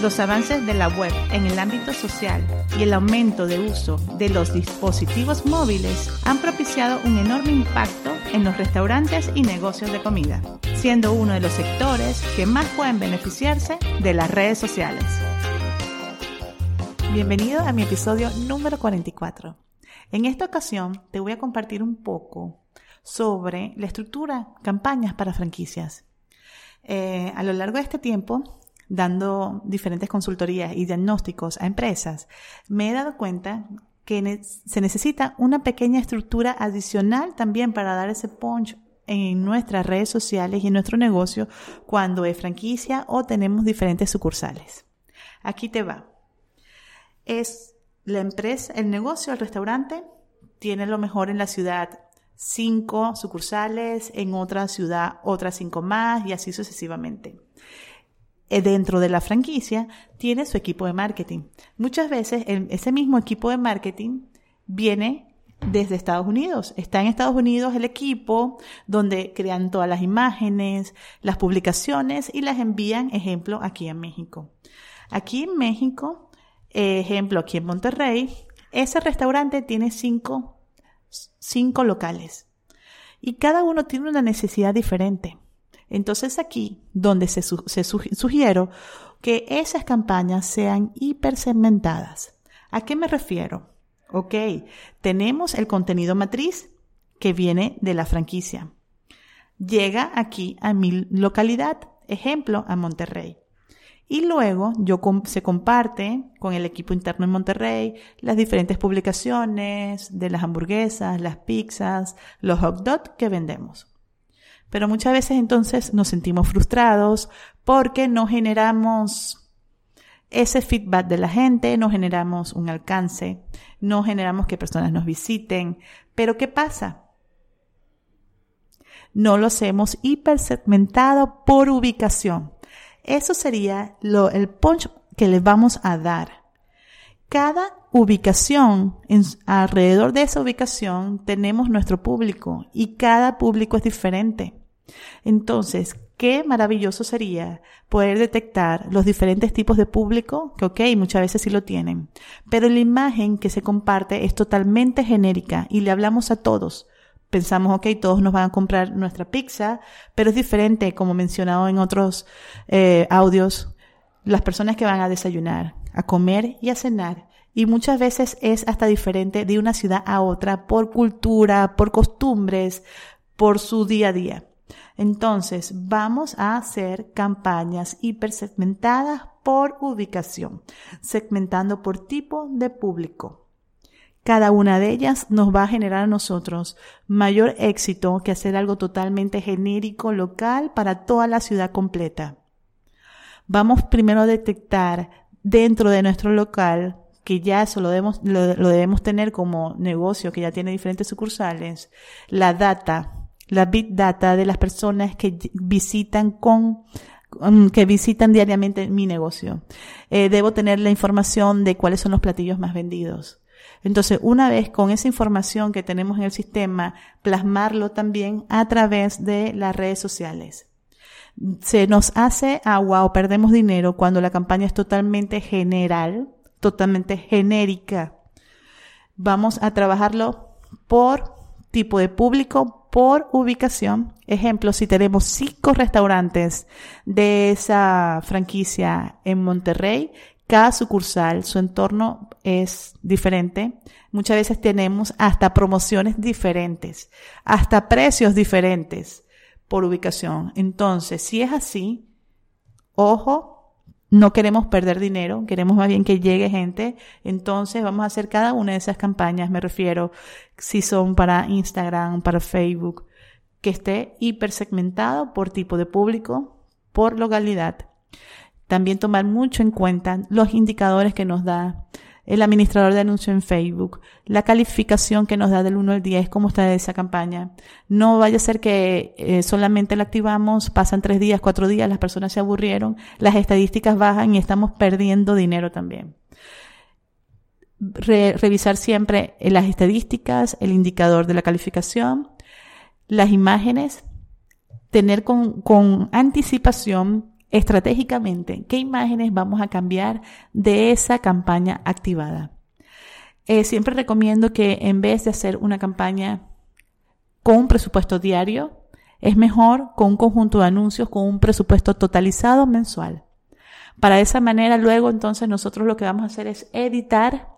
Los avances de la web en el ámbito social y el aumento de uso de los dispositivos móviles han propiciado un enorme impacto en los restaurantes y negocios de comida, siendo uno de los sectores que más pueden beneficiarse de las redes sociales. Bienvenido a mi episodio número 44. En esta ocasión te voy a compartir un poco sobre la estructura campañas para franquicias. Eh, a lo largo de este tiempo, dando diferentes consultorías y diagnósticos a empresas, me he dado cuenta que se necesita una pequeña estructura adicional también para dar ese punch en nuestras redes sociales y en nuestro negocio cuando es franquicia o tenemos diferentes sucursales. Aquí te va es la empresa, el negocio, el restaurante, tiene lo mejor en la ciudad cinco sucursales, en otra ciudad otras cinco más y así sucesivamente. Eh, dentro de la franquicia tiene su equipo de marketing. Muchas veces ese mismo equipo de marketing viene desde Estados Unidos. Está en Estados Unidos el equipo donde crean todas las imágenes, las publicaciones y las envían, ejemplo, aquí en México. Aquí en México Ejemplo, aquí en Monterrey, ese restaurante tiene cinco, cinco locales y cada uno tiene una necesidad diferente. Entonces aquí, donde se, sugiero que esas campañas sean hipersegmentadas. ¿A qué me refiero? Ok, tenemos el contenido matriz que viene de la franquicia. Llega aquí a mi localidad, ejemplo, a Monterrey. Y luego yo se comparte con el equipo interno en Monterrey las diferentes publicaciones de las hamburguesas, las pizzas, los hot dogs que vendemos. Pero muchas veces entonces nos sentimos frustrados porque no generamos ese feedback de la gente, no generamos un alcance, no generamos que personas nos visiten. Pero ¿qué pasa? No lo hacemos hipersegmentado por ubicación. Eso sería lo, el punch que le vamos a dar. Cada ubicación, alrededor de esa ubicación tenemos nuestro público y cada público es diferente. Entonces, qué maravilloso sería poder detectar los diferentes tipos de público, que ok, muchas veces sí lo tienen, pero la imagen que se comparte es totalmente genérica y le hablamos a todos pensamos, ok, todos nos van a comprar nuestra pizza, pero es diferente, como mencionado en otros eh, audios, las personas que van a desayunar, a comer y a cenar. Y muchas veces es hasta diferente de una ciudad a otra por cultura, por costumbres, por su día a día. Entonces, vamos a hacer campañas hipersegmentadas por ubicación, segmentando por tipo de público. Cada una de ellas nos va a generar a nosotros mayor éxito que hacer algo totalmente genérico, local, para toda la ciudad completa. Vamos primero a detectar dentro de nuestro local, que ya eso lo debemos, lo, debemos tener como negocio, que ya tiene diferentes sucursales, la data, la big data de las personas que visitan con que visitan diariamente mi negocio. Eh, debo tener la información de cuáles son los platillos más vendidos. Entonces, una vez con esa información que tenemos en el sistema, plasmarlo también a través de las redes sociales. Se nos hace agua o perdemos dinero cuando la campaña es totalmente general, totalmente genérica. Vamos a trabajarlo por tipo de público, por ubicación. Ejemplo, si tenemos cinco restaurantes de esa franquicia en Monterrey, cada sucursal, su entorno es diferente. Muchas veces tenemos hasta promociones diferentes, hasta precios diferentes por ubicación. Entonces, si es así, ojo, no queremos perder dinero, queremos más bien que llegue gente. Entonces vamos a hacer cada una de esas campañas, me refiero, si son para Instagram, para Facebook, que esté hipersegmentado por tipo de público, por localidad. También tomar mucho en cuenta los indicadores que nos da el administrador de anuncio en Facebook, la calificación que nos da del 1 al 10, cómo está esa campaña. No vaya a ser que eh, solamente la activamos, pasan tres días, cuatro días, las personas se aburrieron, las estadísticas bajan y estamos perdiendo dinero también. revisar siempre las estadísticas, el indicador de la calificación, las imágenes, tener con, con anticipación estratégicamente qué imágenes vamos a cambiar de esa campaña activada. Eh, siempre recomiendo que en vez de hacer una campaña con un presupuesto diario, es mejor con un conjunto de anuncios con un presupuesto totalizado mensual. Para esa manera luego entonces nosotros lo que vamos a hacer es editar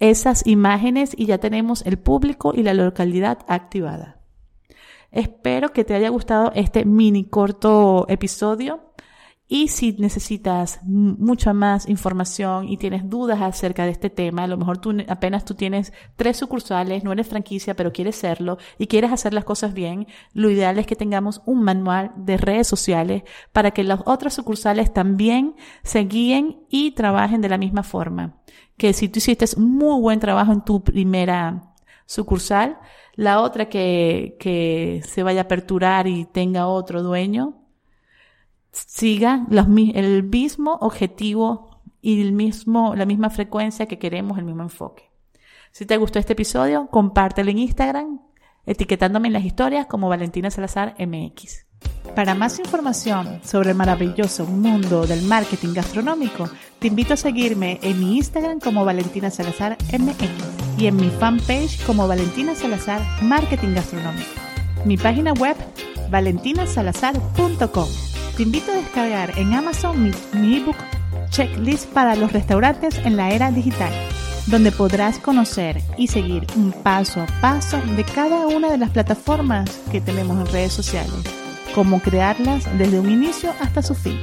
esas imágenes y ya tenemos el público y la localidad activada. Espero que te haya gustado este mini corto episodio. Y si necesitas mucha más información y tienes dudas acerca de este tema, a lo mejor tú apenas tú tienes tres sucursales, no eres franquicia, pero quieres serlo y quieres hacer las cosas bien, lo ideal es que tengamos un manual de redes sociales para que las otras sucursales también se guíen y trabajen de la misma forma. Que si tú hiciste muy buen trabajo en tu primera sucursal, la otra que, que se vaya a aperturar y tenga otro dueño, siga el mismo objetivo y el mismo, la misma frecuencia que queremos, el mismo enfoque. Si te gustó este episodio, compártelo en Instagram, etiquetándome en las historias como Valentina Salazar MX. Para más información sobre el maravilloso mundo del marketing gastronómico, te invito a seguirme en mi Instagram como Valentina Salazar MX y en mi fanpage como Valentina Salazar Marketing Gastronómico. Mi página web valentinasalazar.com. Te invito a descargar en Amazon mi, ebook Checklist para los restaurantes en la era digital, donde podrás conocer y seguir un paso a paso de cada una de las plataformas que tenemos en redes sociales, cómo crearlas desde un inicio hasta su fin.